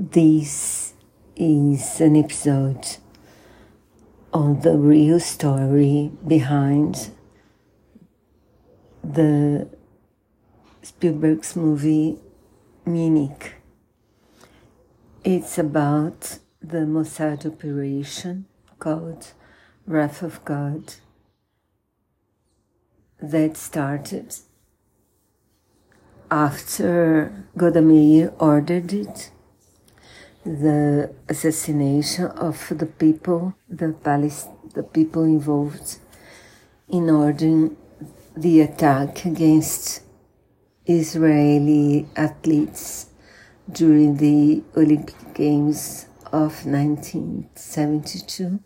This is an episode on the real story behind the Spielberg's movie Munich. It's about the Mossad operation called Wrath of God that started after Golda Meir ordered it, the assassination of the people, the Palest, the people involved in ordering the attack against Israeli athletes during the Olympic Games of 1972.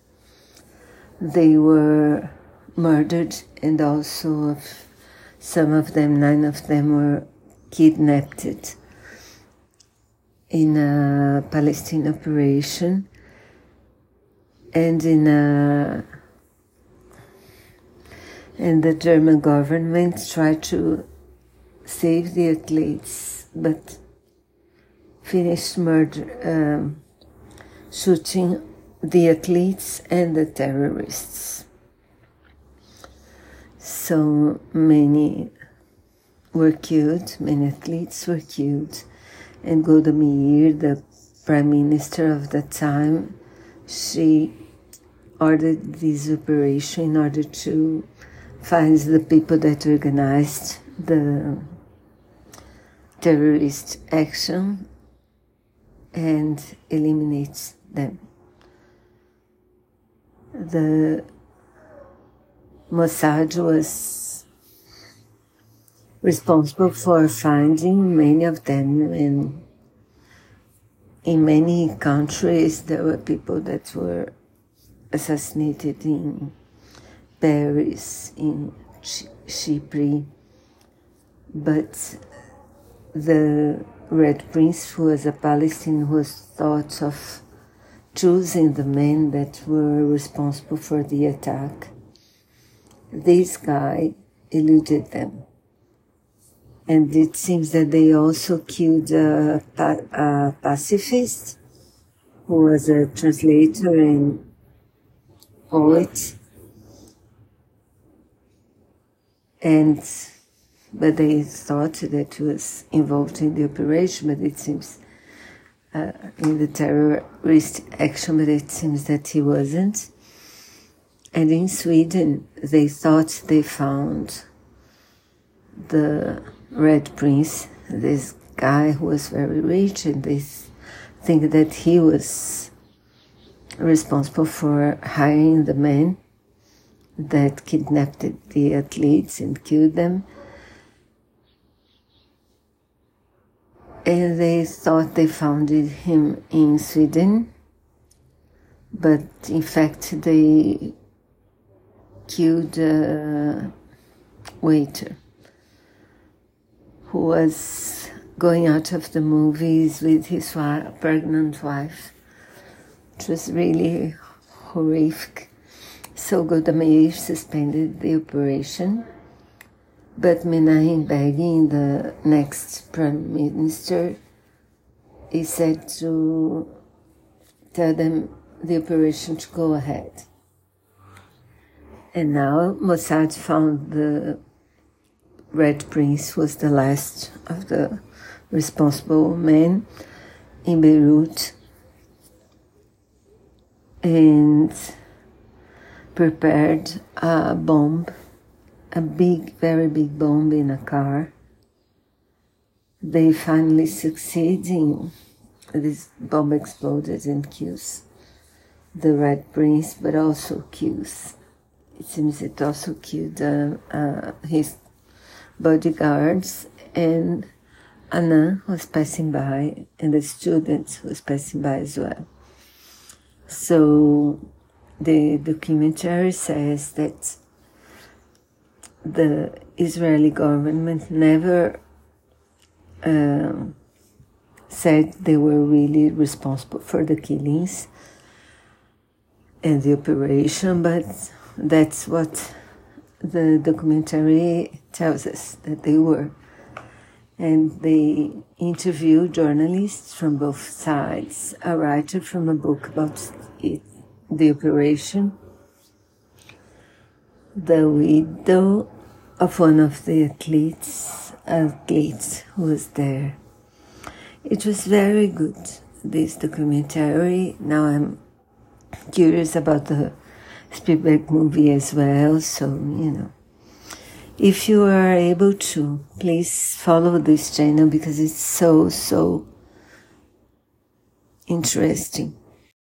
They were murdered, and also some of them, nine of them, were kidnapped in a Palestine operation and in a and the German government tried to save the athletes, but finished murder, um, shooting the athletes and the terrorists. So many were killed, many athletes were killed, and Golda Meir, the prime minister of that time, she ordered this operation in order to find the people that organized the terrorist action and eliminate them. The Mossad was responsible for finding many of them in many countries there were people that were assassinated in Paris, in Chypre, but the Red Prince, who was a Palestinian, was thought of choosing the men that were responsible for the attack. This guy eluded them. And it seems that they also killed a, a pacifist who was a translator and poet and but they thought that he was involved in the operation, but it seems uh, in the terrorist action, but it seems that he wasn't. And in Sweden, they thought they found the Red Prince, this guy who was very rich, and they think that he was responsible for hiring the men that kidnapped the athletes and killed them. And they thought they found him in Sweden, but in fact they killed a waiter who was going out of the movies with his pregnant wife. It was really horrific. So Golda suspended the operation, but Menachem Begin, the next prime minister, he said to tell them the operation to go ahead. And now Mossad found the Red Prince was the last of the responsible men in Beirut. And prepared a bomb, a big, very big bomb in a car. They finally succeed in this bomb exploded and kills the Red Prince, but also kills. It seems it also killed uh, uh, his bodyguards and Anna was passing by, and the students was passing by as well. So the documentary says that the Israeli government never uh, said they were really responsible for the killings and the operation, but that's what the documentary tells us that they were. and they interview journalists from both sides, a writer from a book about it, the operation, the widow of one of the athletes, athletes who was there. It was very good, this documentary. Now I'm curious about the Spielberg movie as well, so, you know. If you are able to, please follow this channel because it's so, so interesting.